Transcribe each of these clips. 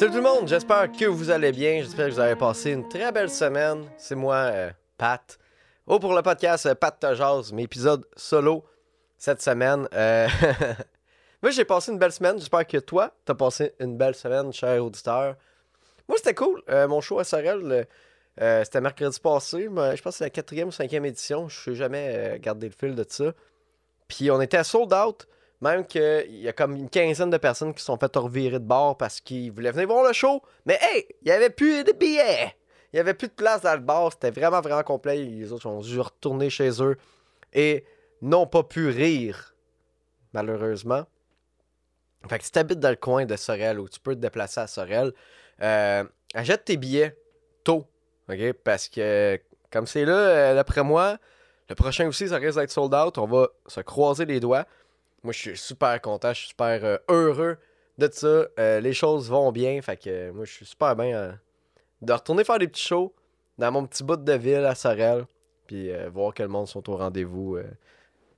Salut tout le monde, j'espère que vous allez bien, j'espère que vous avez passé une très belle semaine. C'est moi, euh, Pat. Oh, pour le podcast euh, Pat Tajaz, mes épisodes solo cette semaine. Euh, moi, j'ai passé une belle semaine, j'espère que toi, t'as passé une belle semaine, cher auditeur. Moi, c'était cool. Euh, mon show à Sorel, c'était mercredi passé. mais je pense que c'est la quatrième ou cinquième édition. Je sais jamais garder le fil de ça. Puis on était à sold out. Même qu'il y a comme une quinzaine de personnes qui sont fait revirer de bord parce qu'ils voulaient venir voir le show. Mais hey, il n'y avait plus de billets. Il n'y avait plus de place dans le bar. C'était vraiment, vraiment complet. Les autres ont dû retourner chez eux et n'ont pas pu rire, malheureusement. Fait que si t'habites dans le coin de Sorel ou tu peux te déplacer à Sorel, euh, achète tes billets tôt. OK? Parce que, comme c'est là, euh, d'après moi, le prochain aussi, ça risque d'être sold out. On va se croiser les doigts. Moi, je suis super content, je suis super euh, heureux de ça. Euh, les choses vont bien. Fait que euh, moi, je suis super bien de retourner faire des petits shows dans mon petit bout de ville à Sorel. Puis voir que le monde sont au rendez-vous.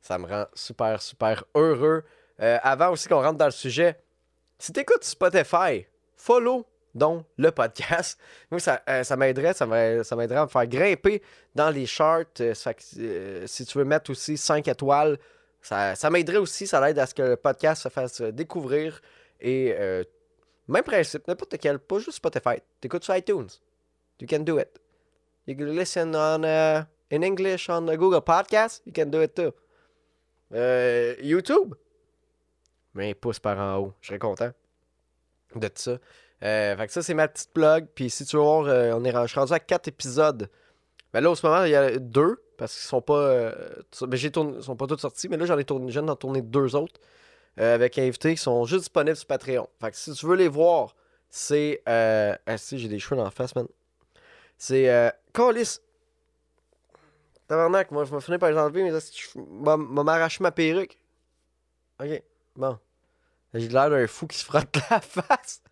ça me rend super, super heureux. Avant aussi qu'on rentre dans le sujet, si t'écoutes Spotify, follow donc le podcast. Moi, ça, ça m'aiderait, ça m'a- ça m'aiderait à me faire grimper dans les charts. Si tu veux mettre aussi 5 étoiles, ça, m'aiderait aussi. Ça l'aide à ce que le podcast se fasse euh, découvrir. Et euh, même principe, n'importe quel, pas juste Spotify. T'écoutes sur iTunes. You can do it. You can listen on, uh, in English on Google Podcast. You can do it too. Euh, YouTube. Mais pouce par en haut. Je serais content de ça. Fait que ça, c'est ma petite plug. Puis si tu veux voir, on est, rendu à 4 épisodes. Ben là, au ce moment, il y a deux. Parce qu'ils sont pas. euh, j'ai tourné, sont pas tous sortis. Mais là, j'en ai tourné, je viens d'en tourner deux autres. euh, avec invités qui sont juste disponibles sur Patreon. Fait que si tu veux les voir, c'est. Euh, ah, si, j'ai des cheveux dans la face, man. C'est. Euh, Callis. Tabarnak, moi, je vais finir par les enlever, mais là, je vais m'arracher ma perruque. Ok, bon. J'ai l'air d'un fou qui se frotte la face.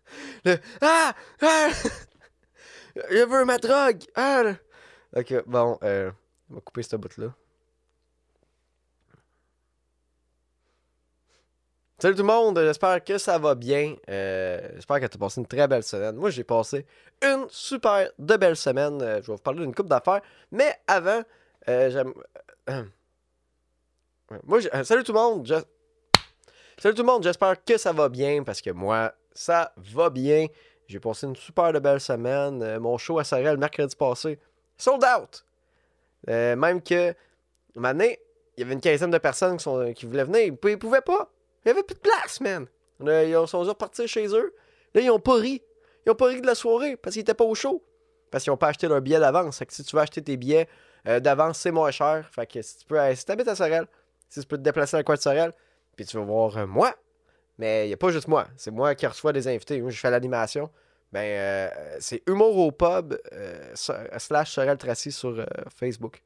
Le Ah! Ah! Je veux ma drogue! Ah! Ok, bon, euh, on va couper ce bout-là. Salut tout le monde, j'espère que ça va bien. Euh, j'espère que tu as passé une très belle semaine. Moi, j'ai passé une super de belle semaine. Euh, je vais vous parler d'une coupe d'affaires. Mais avant, euh, j'aime. Moi, salut tout le monde. Salut tout le monde, j'espère que ça va bien parce que moi, ça va bien. J'ai passé une super de belle semaine. Mon show à Sorel mercredi passé, sold out. Euh, même que, maintenant, il y avait une quinzaine de personnes qui, voulaient venir. Ils Ils pouvaient pas. Il y avait plus de place, man. Ils sont dû repartir chez eux. Là, ils ont pas ri. Ils ont pas ri de la soirée parce qu'ils étaient pas au show. Parce qu'ils ont pas acheté leur billet d'avance. Fait que si tu veux acheter tes billets euh, d'avance, c'est moins cher. Fait que si tu peux, si t'habites à Sorel, si tu peux te déplacer dans le coin de Sorel, puis tu vas voir euh, moi, mais il n'y a pas juste moi. C'est moi qui reçois des invités. Moi, je fais l'animation. Ben, euh, c'est Humour au pub euh, so- slash Sorel Tracy sur euh, Facebook.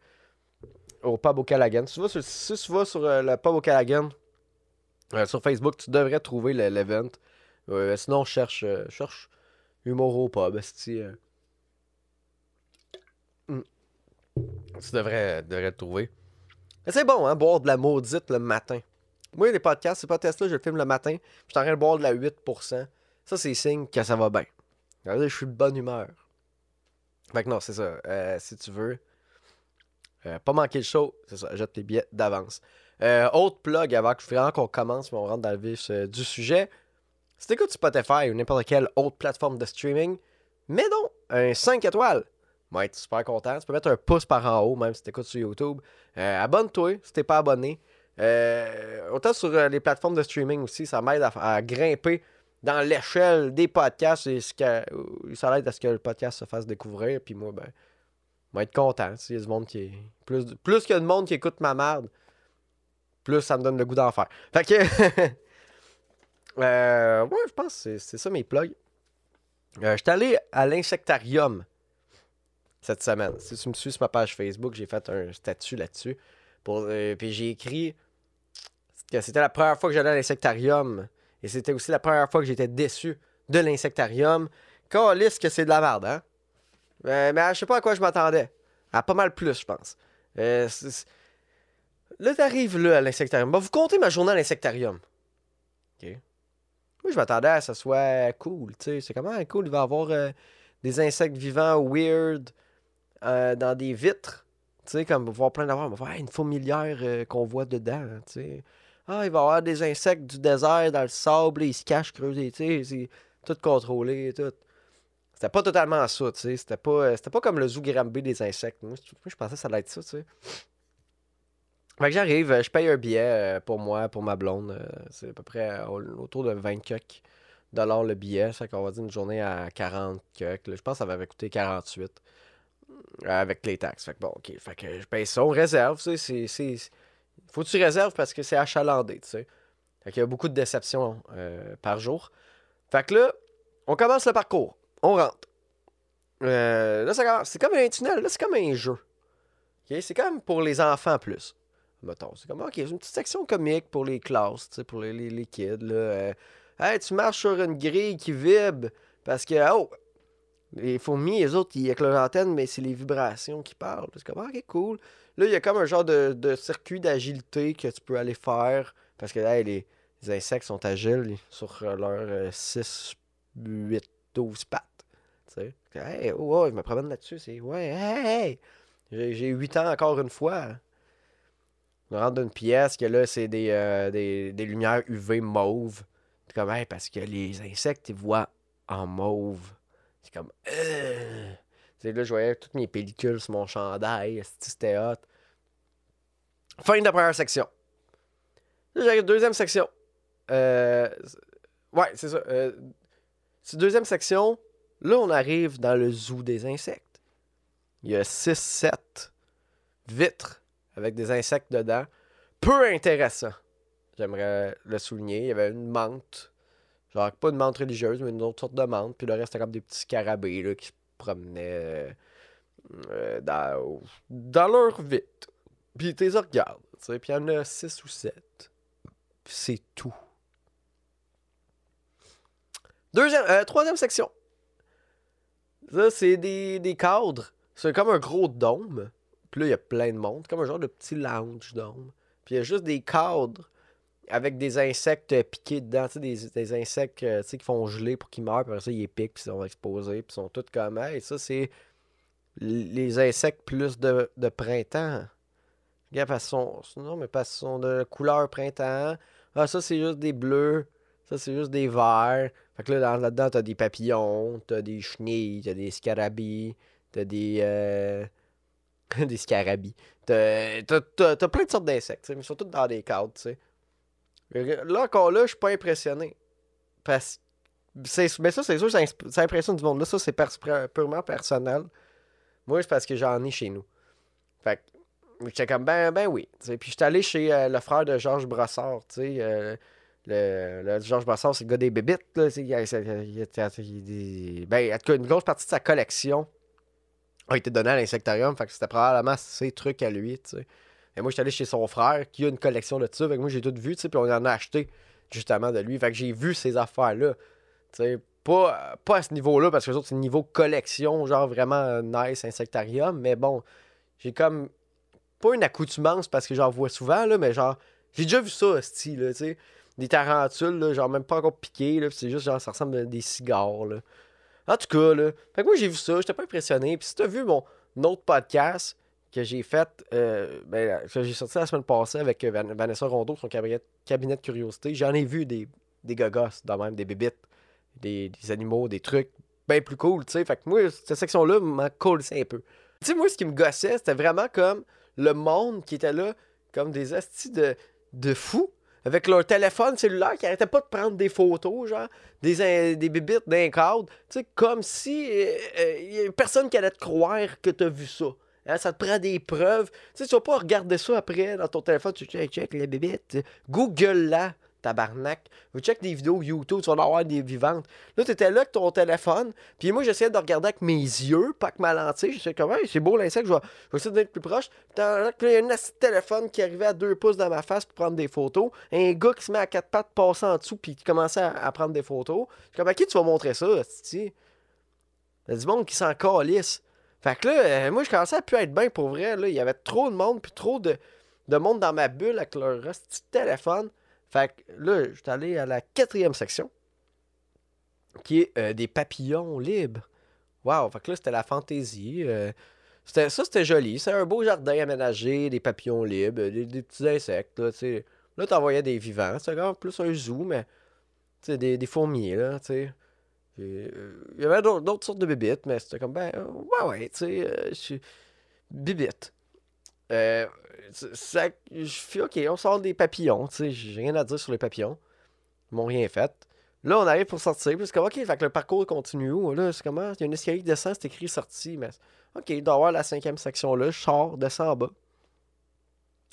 Au pub au Callaghan. Si tu vas sur, si tu euh, le pub au Callaghan, euh, sur Facebook, tu devrais trouver le- l'event. Euh, sinon, cherche, euh, cherche Humour au pub. euh. Hmm. Tu devrais, devrais le trouver. C'est bon, hein, boire de la maudite le matin. Moi, les podcasts, ces podcasts-là, je le filme le matin. Je suis en train de boire de la 8%. Ça, c'est signe que ça va bien. Que Je suis de bonne humeur. Fait que non, c'est ça. Euh, si tu veux euh, pas manquer le show, c'est ça. Jette tes billets d'avance. Euh, autre plug avant que vraiment qu'on commence, mais on rentre dans le vif du sujet. Si t'écoutes Spotify ou n'importe quelle autre plateforme de streaming, mets donc un 5 étoiles. Va être super content. Tu peux mettre un pouce par en haut, même si t'écoutes sur YouTube. Abonne-toi si t'es pas abonné. Autant sur les plateformes de streaming aussi, ça m'aide à grimper dans l'échelle des podcasts ce que, euh, ça aide à ce que le podcast se fasse découvrir. Puis moi, ben, je vais être content. S'il y a du monde qui est. Plus, plus qu'il y a de monde qui écoute ma merde, plus ça me donne le goût d'en faire. Fait que. euh, ouais, je pense que c'est- ça mes plugs. Euh, J'étais allé à l'insectarium cette semaine. Si tu me suis sur ma page Facebook, j'ai fait un statut là-dessus. Euh, puis j'ai écrit que c'était la première fois que j'allais à l'insectarium. Et c'était aussi la première fois que j'étais déçu de l'insectarium. Calisse que c'est de la merde, hein? Euh, mais je sais pas à quoi je m'attendais. À pas mal plus, je pense. Euh, Là, t'arrives là à l'insectarium. Bon, vous comptez ma journée à l'insectarium. OK. Moi, je m'attendais à ce que ça soit cool, tu sais. C'est comment cool, il va y avoir euh, des insectes vivants weird euh, dans des vitres. Tu sais, comme voir plein d'avoir, voir une fourmilière euh, qu'on voit dedans, tu sais. Ah, il va y avoir des insectes du désert dans le sable, ils se cachent. C'est tout contrôlé, tout. C'était pas totalement ça, tu sais. C'était pas, c'était pas comme le zoo Granby des insectes. Moi, je pensais que ça allait être ça, tu sais. Fait que j'arrive, je paye un billet pour moi, pour ma blonde. c'est à peu près autour de 20 coques dollars le billet. Ça qu'on va dire une journée à 40 coques. Je pense que ça m'avait coûté 48 avec les taxes. Fait que bon, ok. Fait que je paye ça, on réserve. Tu sais, c'est, Faut que tu réserves parce que c'est achalandé, tu sais. Fait qu'il y a beaucoup de déceptions par jour. Fait que là, on commence le parcours. On rentre. là, ça commence. C'est comme un tunnel. Là, c'est comme un jeu. C'est comme pour les enfants plus. C'est comme, OK, une petite section comique pour les classes, pour les, les, kids. Là. Euh, hey, tu marches sur une grille qui vibre parce que, oh, les fourmis, les autres, ils, avec leur antenne, mais c'est les vibrations qui parlent. C'est comme, OK, cool. Là, il y a comme un genre de, circuit d'agilité que tu peux aller faire parce que hey, les, insectes sont agiles sur leurs 6, 8, 12 pattes. Tu sais, hey, oh, je me promène là-dessus. C'est, ouais, hey, hey. j'ai 8 ans encore une fois. On rentre dans une pièce que là, c'est des, euh, des, des, lumières UV mauve. C'est comme, hey, parce que les insectes, ils voient en mauve. C'est comme, euh. Là, je voyais toutes mes pellicules sur mon chandail. C'était hot. Fin de la première section. Là, j'arrive deuxième section. Euh, ouais, c'est ça. Euh, c'est deuxième section. Là, on arrive dans le zoo des insectes. Il y a 6-7 vitres avec des insectes dedans. Peu intéressant. J'aimerais le souligner. Il y avait une menthe. Genre, pas une menthe religieuse, mais une autre sorte de menthe. Puis le reste, c'était comme des petits scarabées là, qui se promenaient euh, dans, dans leur vite. Puis tu les regardes. Puis il y en a 6 ou 7. c'est tout. Deuxième, euh, troisième section. Ça, c'est des, des cadres. C'est comme un gros dôme. Puis là, il y a plein de monde, comme un genre de petit lounge d'homme. Puis il y a juste des cadres avec des insectes piqués dedans, des, des, insectes euh, qui font geler pour qu'ils meurent, puis après ça, ils piquent, puis ils sont exposés, puis ils sont tous comme Et ça, c'est les insectes plus de, printemps. Regarde, parce sont, non, mais parce sont de couleur printemps. Ah, ça, c'est juste des bleus. Ça, c'est juste des verts. Fait que là, là-dedans, t'as des papillons, t'as des chenilles, t'as des scarabées, t'as des. Euh, des scarabées. T'as, plein de sortes d'insectes, mais surtout dans des cadres, tu sais. Là, encore là, je suis pas impressionné. Parce mais ça, c'est sûr, ça, impressionne du monde. Là, ça, c'est purement personnel. Moi, c'est parce que j'en ai chez nous. Fait que j'étais comme, ben, ben oui. Puis j'étais allé chez euh, le frère de Georges Brassard, tu sais. Euh, le, Georges Brassard, c'est le gars des bébites, là. Il, il, ben, en tout cas, une grosse partie de sa collection a été donné à l'insectarium. Fait que c'était probablement ses trucs à lui. Et moi, j'étais allé chez son frère qui a une collection de ça. Fait que moi, j'ai tout vu, tu sais, puis on en a acheté justement de lui. Fait que j'ai vu ces affaires-là. Tu sais, pas, pas à ce niveau-là, parce que c'est niveau collection, genre vraiment nice insectarium. Mais bon, j'ai comme pas une accoutumance parce que j'en vois souvent, là, mais genre, j'ai déjà vu ça, style, tu sais. Des tarentules, là, genre même pas encore piqué, là, c'est juste genre, ça ressemble à des cigares, là. En tout cas, là. Fait que moi, j'ai vu ça, j'étais pas impressionné. Puis si t'as vu mon autre podcast que j'ai fait, euh, ben, que j'ai sorti la semaine passée avec euh, Vanessa Rondeau, son cabinet, cabinet de curiosité, j'en ai vu des, des gogos, dans même, des bébites, des, des, animaux, des trucs bien plus cool, tu sais. Fait que moi, cette section-là m'en colissait un peu. Tu sais, moi, ce qui me gossait, c'était vraiment comme le monde qui était là, comme des astis de, de fous avec leur téléphone cellulaire qui arrêtait pas de prendre des photos, genre, des, des bibites d'un cadre. Tu sais, comme si euh, euh, a personne qui allait te croire que tu as vu ça. Hein, ça te prend des preuves. Tu sais, tu vas pas regarder ça après dans ton téléphone, tu check, check les bibites. Google là tabarnak. Vous check des vidéos YouTube, tu vas en avoir des vivantes. Là, tu étais là avec ton téléphone, puis moi, j'essayais de regarder avec mes yeux, pas avec ma lentille. Je sais comment, c'est beau l'insecte, je vais, essayer d'être plus proche. Puis il y a un téléphone qui arrivait à deux pouces dans ma face pour prendre des photos. Un gars qui se met à quatre pattes, passe en dessous, puis qui commençait à, prendre des photos. Je comme, à qui tu vas montrer ça, Il y a du monde qui s'en calisse. Fait que là, euh, moi, je commençais à plus être bien pour vrai. Là. Il y avait trop de monde, puis trop de, de monde dans ma bulle avec leur petit téléphone. Fait que là, je suis allé à la quatrième section. qui est des papillons libres. Wow, fait que là, c'était la fantaisie. C'était, ça, c'était joli. C'est un beau jardin aménagé, des papillons libres, des, petits insectes. Là, tu là t'envoyais des vivants. C'était quand plus un zoo, mais des, des fourmis. Là, sais. Euh, il y avait d'autres sortes de bibites, mais c'était comme, ben, ouais, ouais, tu sais, euh, je suis bibite. Euh, ça, je fais, ok, on sort des papillons, tu sais, j'ai rien à dire sur les papillons. Ils m'ont rien fait. Là, on arrive pour sortir, puis c'est comme, ok, fait que le parcours continue? Là, c'est comment? Il y a une escalier qui descend, c'est écrit sortie, mais ok, il doit y avoir la cinquième section là, je sors, descends en bas.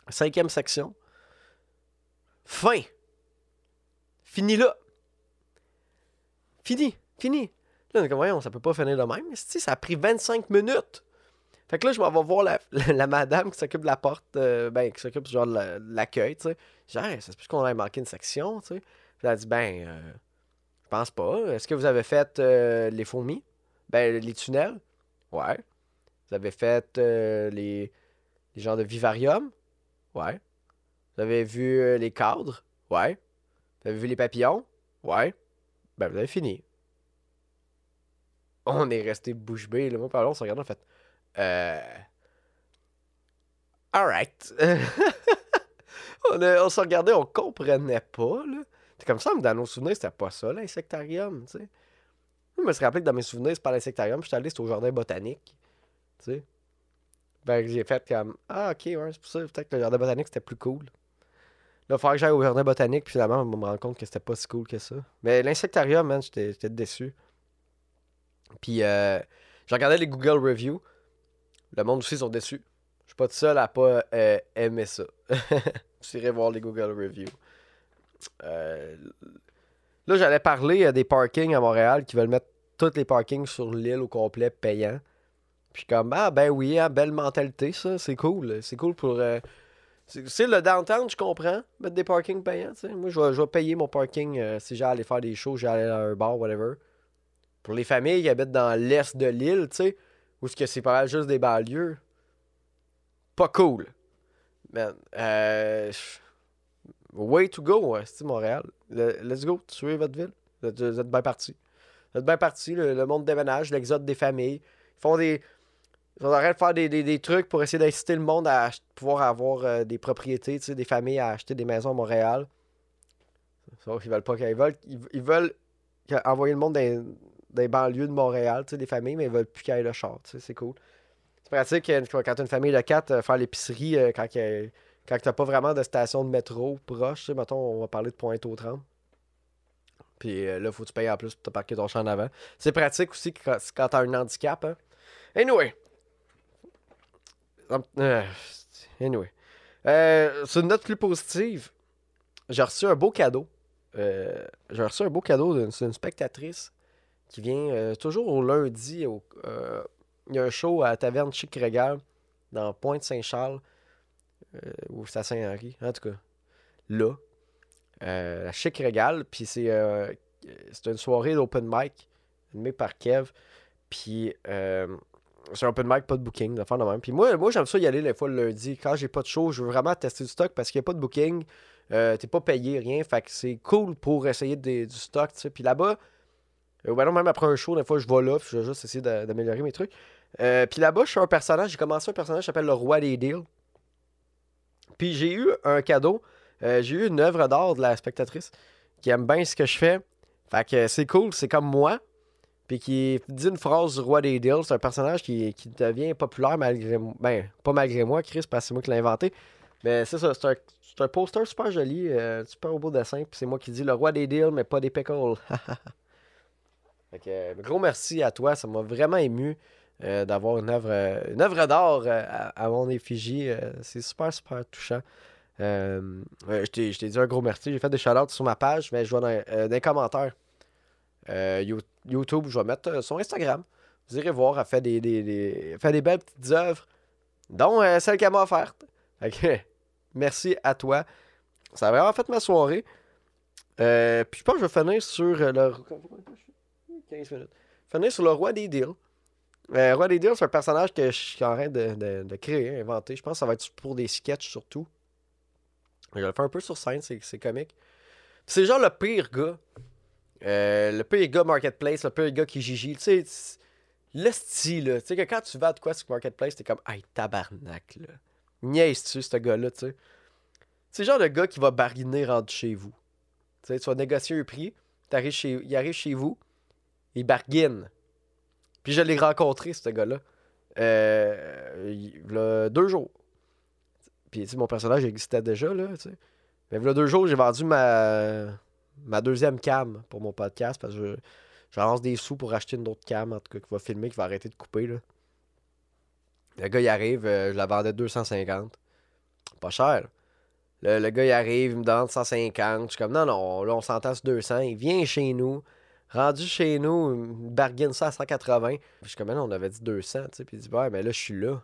Cinquième section. Fin. Fini là. Fini. Fini. Là, on est comme, voyons, ça peut pas finir de même. Mais ça a pris 25 minutes. Fait que là, je m'en vais voir la, madame qui s'occupe de la porte, euh, ben, qui s'occupe genre de l'accueil, tu sais. Genre, c'est plus qu'on ait manqué une section, tu sais? Elle a dit, ben, euh, je pense pas. Est-ce que vous avez fait euh, les fourmis? Ben, les tunnels? Ouais. Vous avez fait les, les genres de vivarium? Ouais. Vous avez vu les cadres? Ouais. Vous avez vu les papillons? Ouais. Ben, vous avez fini on est resté bouche bée. Moi, par on s'est regardé, en fait. Euh. Alright. on, s'est regardé, on comprenait pas, là. C'est comme ça, dans nos souvenirs, c'était pas ça, l'insectarium, tu sais. Je me suis rappelé que dans mes souvenirs, c'est pas l'insectarium, je suis allé, au jardin botanique, tu. Ben, j'ai fait comme, ah, ok, ouais, c'est pour ça, peut-être que le jardin botanique, c'était plus cool. Là, il que j'aille au jardin botanique, puis finalement, on me rend compte que c'était pas si cool que ça. Mais l'insectarium, man, j'étais déçu. Puis, euh, j'ai regardé les Google Reviews. Le monde aussi sont déçus. Je suis pas tout seul à pas euh, aimer ça. J'irai voir les Google Reviews. Euh, là, j'allais parler des parkings à Montréal qui veulent mettre tous les parkings sur l'île au complet payants. Puis comme, ah ben oui, hein, belle mentalité ça, c'est cool. C'est cool pour... c'est le downtown, je comprends, mettre des parkings payants. Moi, je vais, je payer mon parking si aller faire des shows, aller à un bar, whatever. Pour les familles qui habitent dans l'est de l'île, tu sais, où ce c'est pas mal juste des banlieues, pas cool. Man, euh, way to go, hein, c'est Montréal? let's go, tuez votre ville? Vous êtes, bien parti. Vous êtes bien parti, le, monde déménage, l'exode des familles. Ils font des. Ils arrêtent de faire des, trucs pour essayer d'inciter le monde à pouvoir avoir euh, des propriétés, des familles à acheter des maisons à Montréal. Sauf qu'ils veulent pas qu'ils veulent. Ils, veulent envoyer le monde dans, des banlieues de Montréal, tu sais, des familles, mais ils veulent plus qu'il y ait le char, tu sais, c'est cool. C'est pratique euh, quand tu as une famille de quatre, euh, faire l'épicerie euh, quand, tu n'as pas vraiment de station de métro proche, mettons, on va parler de pointe aux 30. Puis là, faut que tu payes en plus pour te parquer ton champ en avant. C'est pratique aussi quand, quand tu as un handicap. Hein. Anyway. Anyway. sur une note plus positive, j'ai reçu un beau cadeau. j'ai reçu un beau cadeau d'une spectatrice qui vient euh, toujours au lundi. Euh, il y a un show à la Taverne Chic Régal dans Pointe-Saint-Charles, euh, ou c'est à Saint-Henri, en tout cas. Là, la Chic Régal, puis c'est une soirée d'open mic animée par Kev. Puis c'est un open mic, pas de booking, de faire de même. Puis moi, moi j'aime ça y aller les fois le lundi. Quand j'ai pas de show, je veux vraiment tester du stock parce qu'il n'y a pas de booking. T'es pas payé, rien. Fait que c'est cool pour essayer du stock. Puis là-bas, ou ben non, même après un show, des fois, je vais là, je vais juste essayer d'améliorer mes trucs. Euh, puis là-bas, je suis un personnage, j'ai commencé un personnage qui s'appelle le Roi des Deals. Puis j'ai eu un cadeau, euh, j'ai eu une œuvre d'art de la spectatrice qui aime bien ce que je fais. Fait que c'est cool, c'est comme moi. Puis qui dit une phrase du Roi des Deals. C'est un personnage qui, devient populaire malgré moi. Ben, pas malgré moi, Chris, parce que c'est moi qui l'ai inventé. Mais c'est ça, c'est un, un, poster super joli, euh, super beau dessin. Puis c'est moi qui dis le Roi des Deals, mais pas des pickles. Fait gros merci à toi, ça m'a vraiment ému euh, d'avoir une œuvre, euh, une œuvre d'art euh, à, mon effigie. c'est super, super touchant. je t'ai dit un gros merci. J'ai fait des shout sur ma page, mais je vois dans, les commentaires. YouTube, je vais mettre son Instagram. Vous irez voir, elle fait des, des, fait des belles petites œuvres, dont celle qu'elle m'a offerte. merci à toi. Ça a vraiment fait ma soirée. puis je pense que je vais finir sur le. 15 minutes. Finir sur le roi des deals. Le euh, roi des deals, c'est un personnage que je suis en train de, créer, inventer. Je pense que ça va être pour des sketchs surtout. Je vais le faire un peu sur scène, c'est comique. C'est genre le pire gars Euh, le peu gars Marketplace, le peu gars qui gigi, tu sais, le style, là. Tu sais, que quand tu vas de quoi sur Marketplace, t'es comme, hey, tabarnak, là. Niaise-tu, ce gars-là, tu sais? C'est le genre de gars qui va barguiner rendu chez vous. Tu sais, tu vas négocier un prix, chez, il arrive chez vous, il barguine. Puis je l'ai rencontré, ce gars-là, euh, il a deux jours. Puis, tu sais, mon personnage existait déjà, là. Mais il y a deux jours, j'ai vendu ma, ma deuxième cam pour mon podcast parce que je, j'avance des sous pour acheter une autre cam, en tout cas, qui va filmer, qui va arrêter de couper, là. Le gars, il arrive, euh, je la vendais 250. Pas cher. Le, le gars, il arrive, il me demande 150. Je suis comme, non, non, là, on s'entend sur 200. Il vient chez nous. Rendu chez nous, il bargaine ça à 180. Puis je suis comme, non, on avait dit 200, tu sais. Puis il dit, ouais, mais là, je suis là.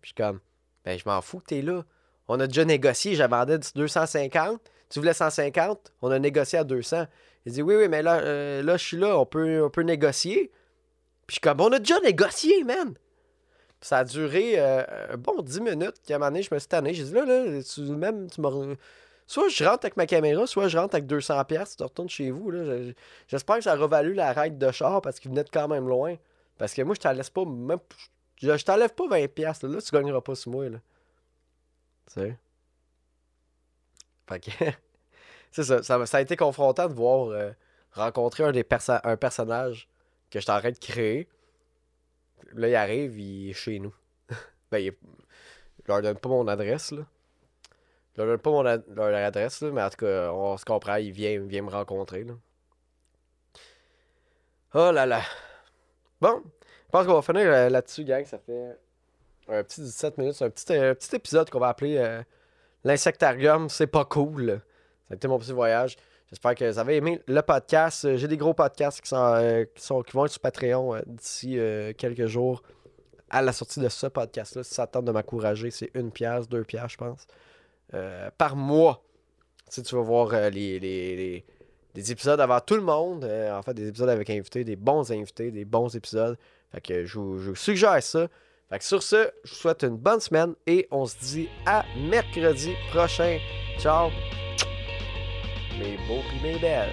Puis je suis comme, ben, je m'en fous que t'es là. On a déjà négocié, j'avais vendu 250. Tu voulais 150, on a négocié à 200. Il dit, oui, oui, mais là, euh, là je suis là, on peut, on peut négocier. Puis je suis comme, on a déjà négocié, man. Puis ça a duré euh, un bon 10 minutes. Puis à un moment donné, je me suis tanné. J'ai dit, là, là, tu, même, tu m'as. Soit je rentre avec ma caméra, soit je rentre avec 200$, piastres, tu retournes chez vous. Je- J'espère que ça a la ride de char parce qu'il venait de quand même loin. Parce que moi, je t'en laisse pas, même. Je, je t'enlève pas 20$. piastres, Là. là, tu gagneras pas sur moi. Là. Tu sais? Fait que. c'est ça, ça. ça a été confrontant de voir euh, rencontrer un, des un personnage que en train de créer. Là, il arrive, il est chez nous. ben, il je leur donne pas mon adresse, là. Je leur donne pas mon leur adresse, là, mais en tout cas, on se comprend, il vient, il vient me rencontrer, là. Oh là là. Bon, je pense qu'on va finir euh, là-dessus, gang. Ça fait un petit 17 minutes. C'est un petit, euh, petit épisode qu'on va appeler euh, L'insectarium. C'est pas cool. Ça a été mon petit voyage. J'espère que vous avez aimé le podcast. Euh, J'ai des gros podcasts qui, sont, euh, qui, sont, qui vont être sur Patreon euh, d'ici euh, quelques jours à la sortie de ce podcast-là. Si ça tente de m'encourager, c'est une pièce, deux pièces, je pense, euh, par mois. Si tu vas voir euh, les, les, les- des épisodes avant tout le monde, euh, en fait, des épisodes avec invités, des bons invités, des bons épisodes. Fait que je vous, je vous suggère ça. Fait que sur ce, je vous souhaite une bonne semaine et on se dit à mercredi prochain. Ciao! Mes beaux et mes belles.